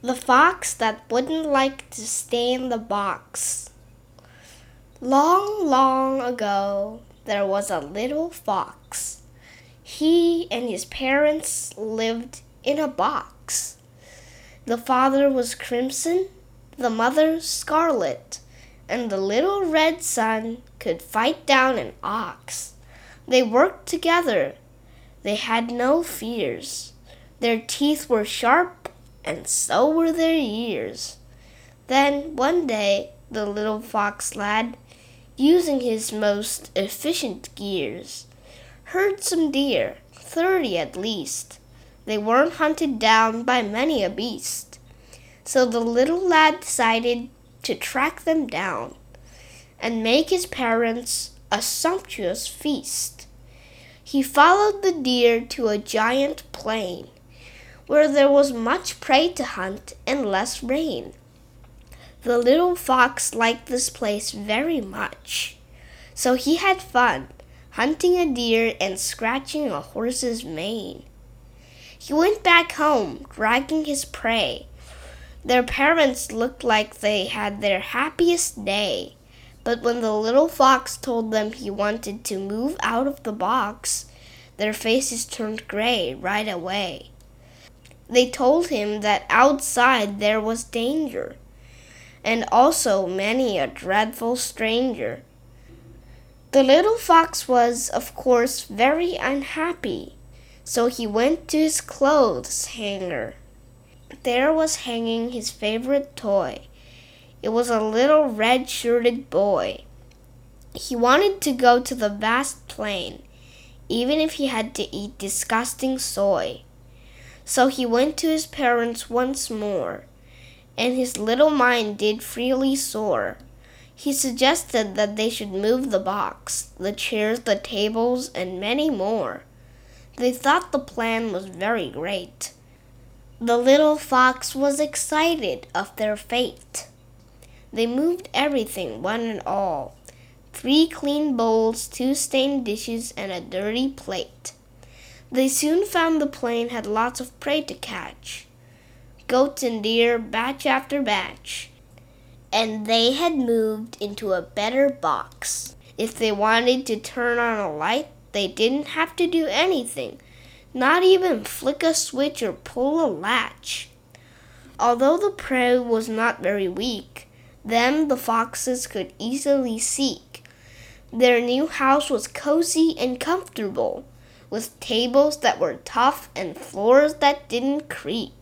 The fox that wouldn't like to stay in the box. Long, long ago, there was a little fox. He and his parents lived in a box. The father was crimson, the mother scarlet, and the little red son could fight down an ox. They worked together. They had no fears. Their teeth were sharp and so were their ears. Then one day the little fox lad, using his most efficient gears, heard some deer, thirty at least. They weren't hunted down by many a beast. So the little lad decided to track them down and make his parents a sumptuous feast. He followed the deer to a giant plain where there was much prey to hunt and less rain. The little fox liked this place very much, so he had fun hunting a deer and scratching a horse's mane. He went back home, dragging his prey. Their parents looked like they had their happiest day. But when the little fox told them he wanted to move out of the box, their faces turned gray right away. They told him that outside there was danger, and also many a dreadful stranger. The little fox was, of course, very unhappy, so he went to his clothes hanger. There was hanging his favorite toy. It was a little red shirted boy. He wanted to go to the vast plain, even if he had to eat disgusting soy. So he went to his parents once more, and his little mind did freely soar. He suggested that they should move the box, the chairs, the tables, and many more. They thought the plan was very great. The little fox was excited of their fate. They moved everything, one and all three clean bowls, two stained dishes, and a dirty plate. They soon found the plain had lots of prey to catch goats and deer, batch after batch. And they had moved into a better box. If they wanted to turn on a light, they didn't have to do anything, not even flick a switch or pull a latch. Although the prey was not very weak, them the foxes could easily seek. Their new house was cozy and comfortable with tables that were tough and floors that didn't creak.